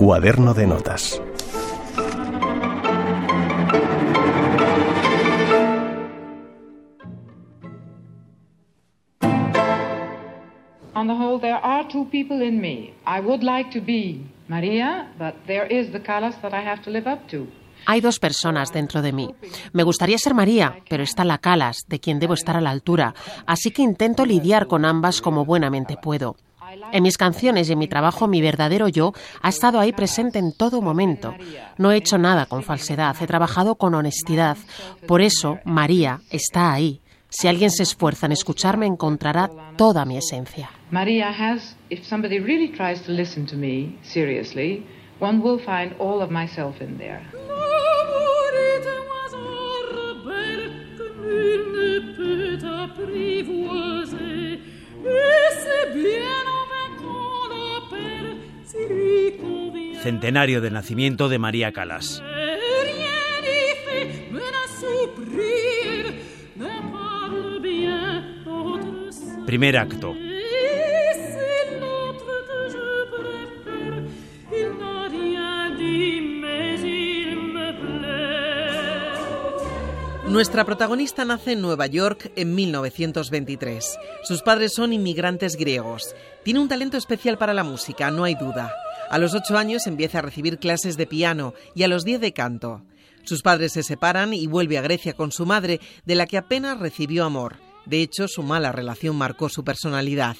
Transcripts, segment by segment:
Cuaderno de notas. On the whole, there are two people in me. I would like to be Maria, but there is the Callas that I have to live up to. Hay dos personas dentro de mí. Me gustaría ser María, pero está la Calas, de quien debo estar a la altura, así que intento lidiar con ambas como buenamente puedo. En mis canciones y en mi trabajo, mi verdadero yo ha estado ahí presente en todo momento. No he hecho nada con falsedad, he trabajado con honestidad. Por eso, María está ahí. Si alguien se esfuerza en escucharme, encontrará toda mi esencia. Maria has, if somebody really tries to listen to me seriously, one will find all of myself in there. Centenario de nacimiento de María Calas. Primer acto. Nuestra protagonista nace en Nueva York en 1923. Sus padres son inmigrantes griegos. Tiene un talento especial para la música, no hay duda. A los ocho años empieza a recibir clases de piano y a los diez de canto. Sus padres se separan y vuelve a Grecia con su madre, de la que apenas recibió amor. De hecho, su mala relación marcó su personalidad.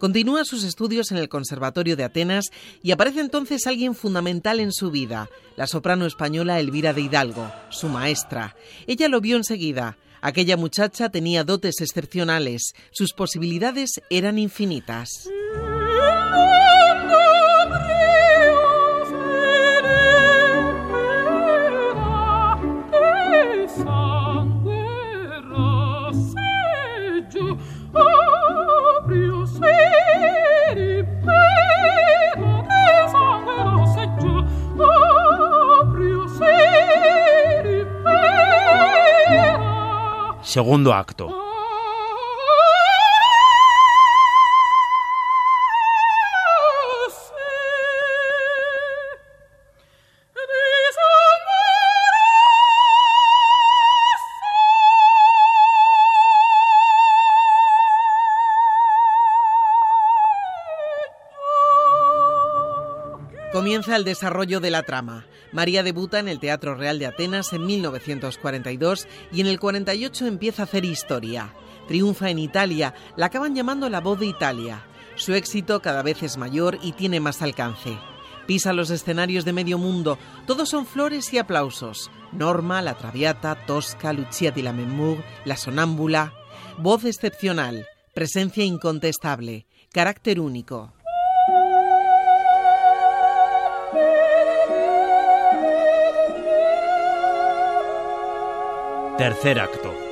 Continúa sus estudios en el Conservatorio de Atenas y aparece entonces alguien fundamental en su vida, la soprano española Elvira de Hidalgo, su maestra. Ella lo vio enseguida. Aquella muchacha tenía dotes excepcionales, sus posibilidades eran infinitas. Segundo acto. Comienza el desarrollo de la trama. María debuta en el Teatro Real de Atenas en 1942 y en el 48 empieza a hacer historia. Triunfa en Italia, la acaban llamando la voz de Italia. Su éxito cada vez es mayor y tiene más alcance. Pisa los escenarios de medio mundo, todos son flores y aplausos. Norma, La Traviata, Tosca, Lucia di Lammermoor, La Sonámbula. Voz excepcional, presencia incontestable, carácter único. Tercer acto.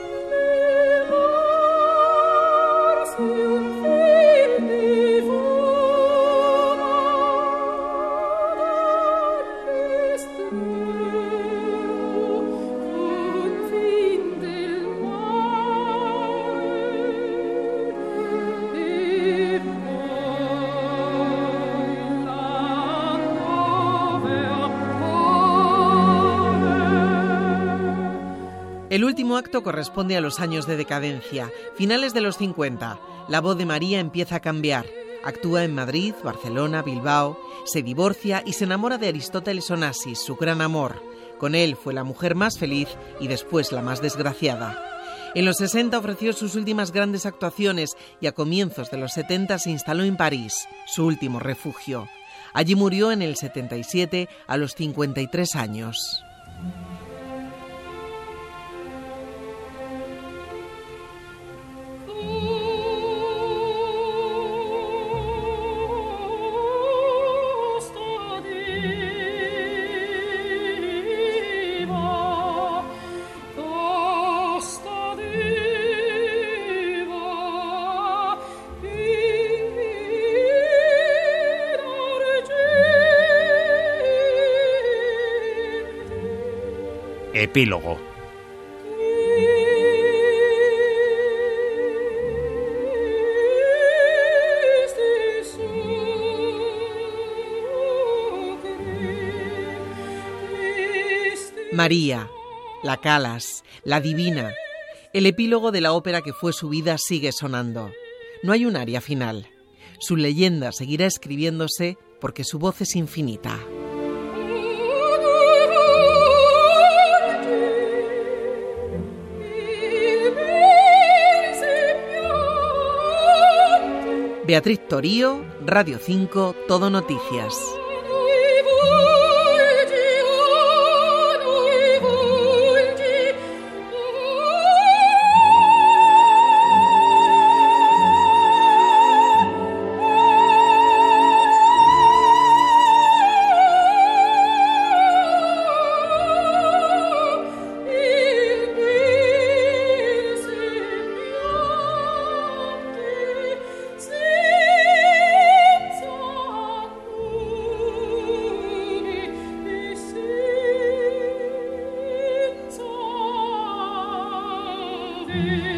El último acto corresponde a los años de decadencia, finales de los 50. La voz de María empieza a cambiar. Actúa en Madrid, Barcelona, Bilbao, se divorcia y se enamora de Aristóteles Onassis, su gran amor. Con él fue la mujer más feliz y después la más desgraciada. En los 60 ofreció sus últimas grandes actuaciones y a comienzos de los 70 se instaló en París, su último refugio. Allí murió en el 77 a los 53 años. Epílogo. María, la Calas, la Divina. El epílogo de la ópera que fue su vida sigue sonando. No hay un área final. Su leyenda seguirá escribiéndose porque su voz es infinita. Beatriz Torío, Radio 5, Todo Noticias. see.